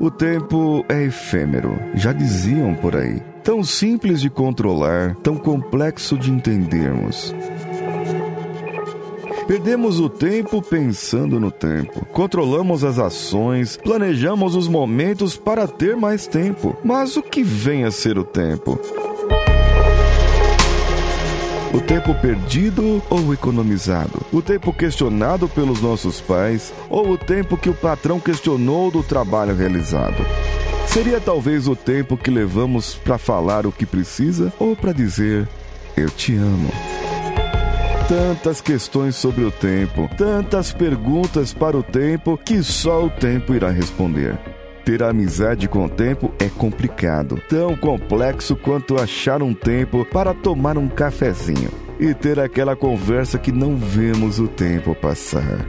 O tempo é efêmero, já diziam por aí. Tão simples de controlar, tão complexo de entendermos. Perdemos o tempo pensando no tempo. Controlamos as ações, planejamos os momentos para ter mais tempo. Mas o que vem a ser o tempo? O tempo perdido ou economizado? O tempo questionado pelos nossos pais ou o tempo que o patrão questionou do trabalho realizado? Seria talvez o tempo que levamos para falar o que precisa ou para dizer eu te amo? Tantas questões sobre o tempo, tantas perguntas para o tempo que só o tempo irá responder. Ter amizade com o tempo é complicado, tão complexo quanto achar um tempo para tomar um cafezinho e ter aquela conversa que não vemos o tempo passar.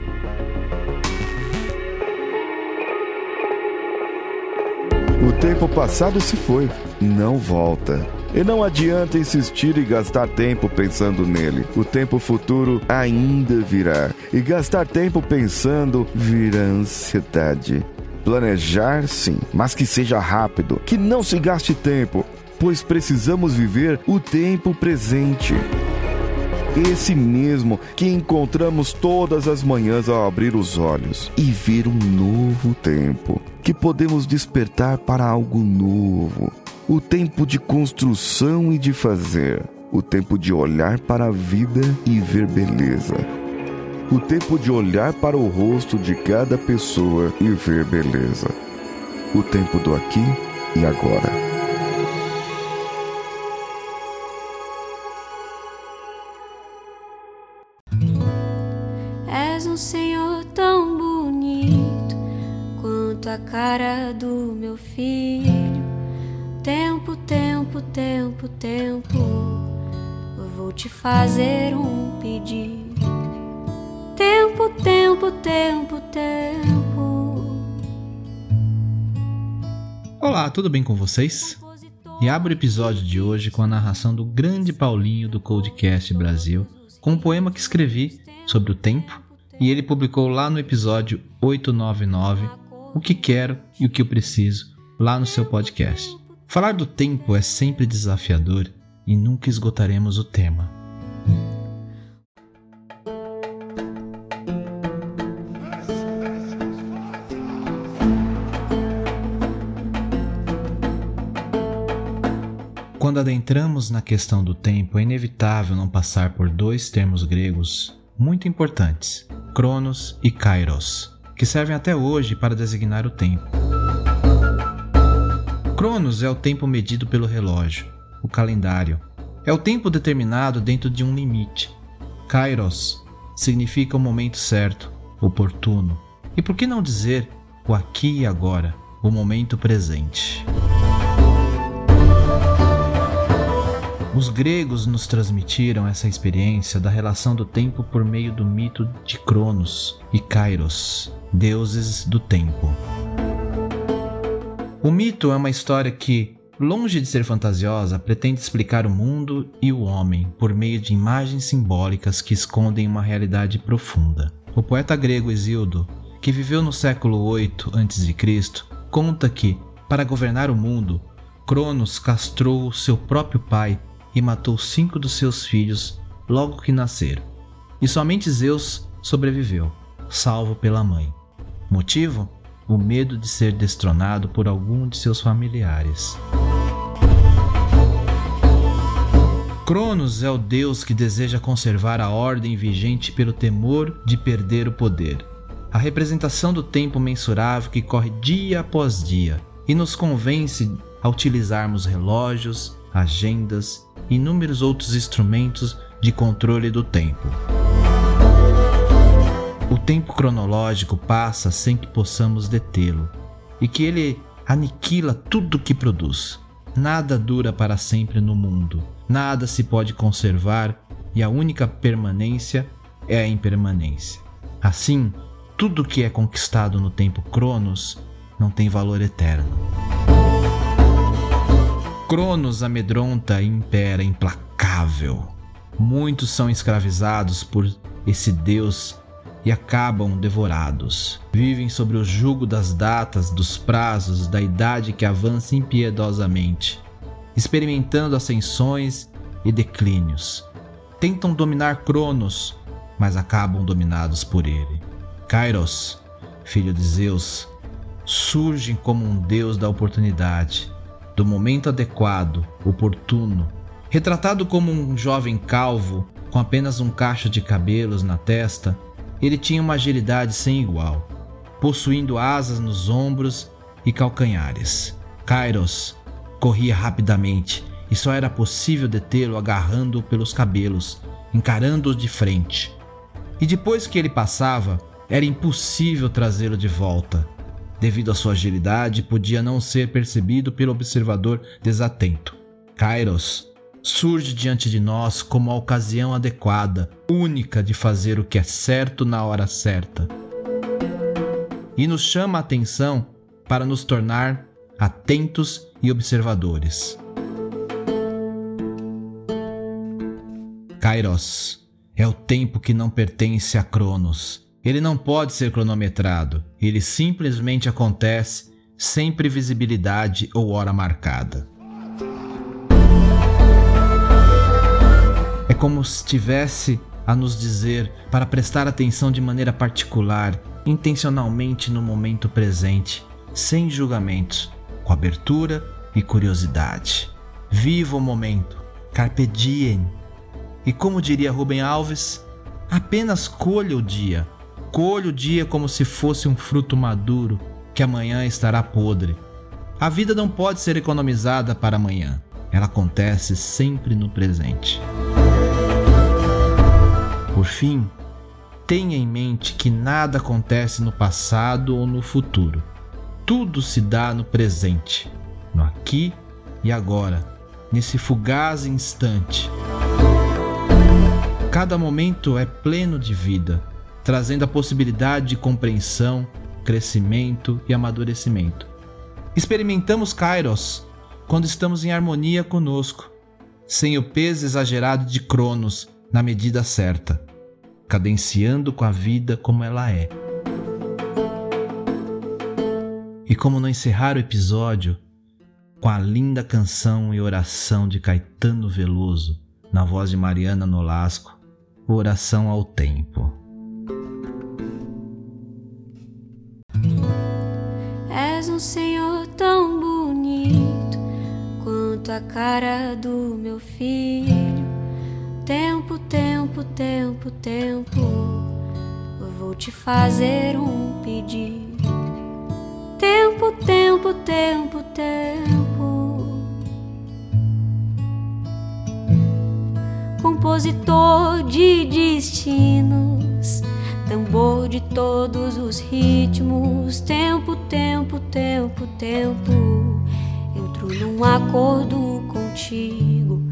O tempo passado se foi, não volta. E não adianta insistir e gastar tempo pensando nele. O tempo futuro ainda virá. E gastar tempo pensando vira ansiedade. Planejar, sim, mas que seja rápido, que não se gaste tempo, pois precisamos viver o tempo presente. Esse mesmo que encontramos todas as manhãs ao abrir os olhos e ver um novo tempo, que podemos despertar para algo novo. O tempo de construção e de fazer, o tempo de olhar para a vida e ver beleza o tempo de olhar para o rosto de cada pessoa e ver beleza. O tempo do aqui e agora. És um senhor tão bonito quanto a cara do meu filho. Tempo, tempo, tempo, tempo. Vou te fazer um pedido Tempo, tempo, tempo, tempo. Olá, tudo bem com vocês? E abro o episódio de hoje com a narração do grande Paulinho do Codecast Brasil, com um poema que escrevi sobre o tempo e ele publicou lá no episódio 899 O que quero e o que eu preciso, lá no seu podcast. Falar do tempo é sempre desafiador e nunca esgotaremos o tema. Quando adentramos na questão do tempo, é inevitável não passar por dois termos gregos muito importantes, Cronos e Kairos, que servem até hoje para designar o tempo. Cronos é o tempo medido pelo relógio, o calendário. É o tempo determinado dentro de um limite. Kairos significa o momento certo, oportuno. E por que não dizer o aqui e agora, o momento presente? Os gregos nos transmitiram essa experiência da relação do tempo por meio do mito de Cronos e Kairos, deuses do tempo. O mito é uma história que, longe de ser fantasiosa, pretende explicar o mundo e o homem por meio de imagens simbólicas que escondem uma realidade profunda. O poeta grego Hesíodo, que viveu no século 8 a.C., conta que, para governar o mundo, Cronos castrou seu próprio pai e matou cinco dos seus filhos logo que nasceram. E somente Zeus sobreviveu, salvo pela mãe. Motivo? O medo de ser destronado por algum de seus familiares. Cronos é o deus que deseja conservar a ordem vigente pelo temor de perder o poder. A representação do tempo mensurável que corre dia após dia e nos convence a utilizarmos relógios, agendas inúmeros outros instrumentos de controle do tempo. O tempo cronológico passa sem que possamos detê-lo, e que ele aniquila tudo que produz. Nada dura para sempre no mundo, nada se pode conservar e a única permanência é a impermanência. Assim, tudo que é conquistado no tempo Cronos não tem valor eterno. Cronos amedronta e impera implacável. Muitos são escravizados por esse deus e acabam devorados. Vivem sobre o jugo das datas, dos prazos, da idade que avança impiedosamente, experimentando ascensões e declínios. Tentam dominar Cronos, mas acabam dominados por ele. Kairos, filho de Zeus, surge como um deus da oportunidade, do momento adequado, oportuno. Retratado como um jovem calvo, com apenas um cacho de cabelos na testa, ele tinha uma agilidade sem igual, possuindo asas nos ombros e calcanhares. Kairos corria rapidamente e só era possível detê-lo agarrando-o pelos cabelos, encarando-o de frente. E depois que ele passava, era impossível trazê-lo de volta. Devido à sua agilidade, podia não ser percebido pelo observador desatento. Kairos surge diante de nós como a ocasião adequada, única de fazer o que é certo na hora certa. E nos chama a atenção para nos tornar atentos e observadores. Kairos é o tempo que não pertence a Cronos. Ele não pode ser cronometrado, ele simplesmente acontece sem previsibilidade ou hora marcada. como se estivesse a nos dizer para prestar atenção de maneira particular, intencionalmente no momento presente, sem julgamentos, com abertura e curiosidade. Viva o momento, carpe diem. E como diria Rubem Alves, apenas colha o dia. Colha o dia como se fosse um fruto maduro, que amanhã estará podre. A vida não pode ser economizada para amanhã. Ela acontece sempre no presente. Por fim, tenha em mente que nada acontece no passado ou no futuro. Tudo se dá no presente, no aqui e agora, nesse fugaz instante. Cada momento é pleno de vida, trazendo a possibilidade de compreensão, crescimento e amadurecimento. Experimentamos Kairos quando estamos em harmonia conosco, sem o peso exagerado de Cronos na medida certa cadenciando com a vida como ela é. E como não encerrar o episódio com a linda canção e oração de Caetano Veloso, na voz de Mariana Nolasco, Oração ao Tempo. Um Senhor tão bonito quanto a cara do meu filho Tempo, tempo, tempo, tempo, vou te fazer um pedido. Tempo, tempo, tempo, tempo. Compositor de destinos, tambor de todos os ritmos. Tempo, tempo, tempo, tempo. Entro num acordo contigo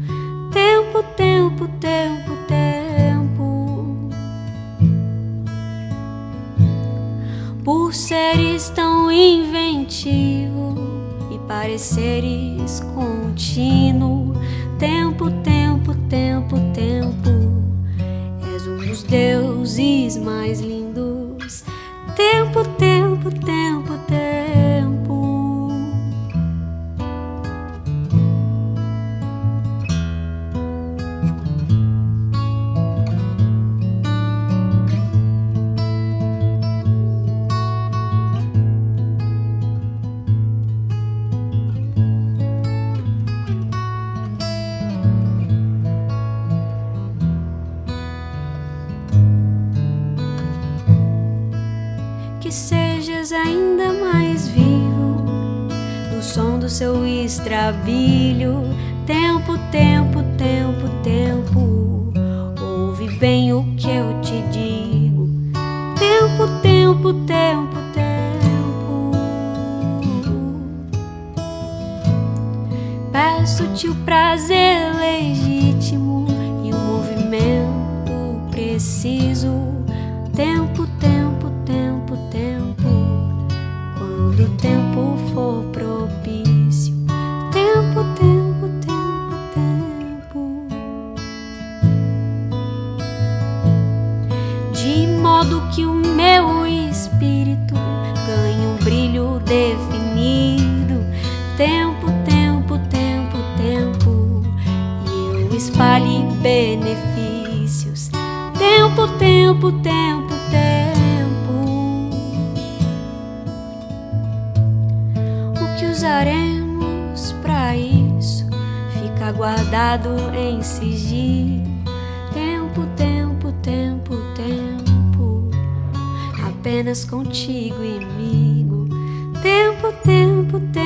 tempo, tempo, tempo, tempo. Por seres tão inventivo e pareceres contínuo, tempo, tempo, Tempo, tempo, seu estrabilho. Tempo, tempo, tempo, tempo. Ouve bem o que eu te digo. Tempo, tempo, tempo, tempo. Peço-te o prazer legítimo e o movimento preciso. Tempo, Tempo, tempo, tempo, tempo. E eu espalhe benefícios. Tempo, tempo, tempo, tempo. O que usaremos para isso fica guardado em sigilo. Tempo, tempo, tempo, tempo. Apenas contigo comigo. Tempo, tempo, tempo.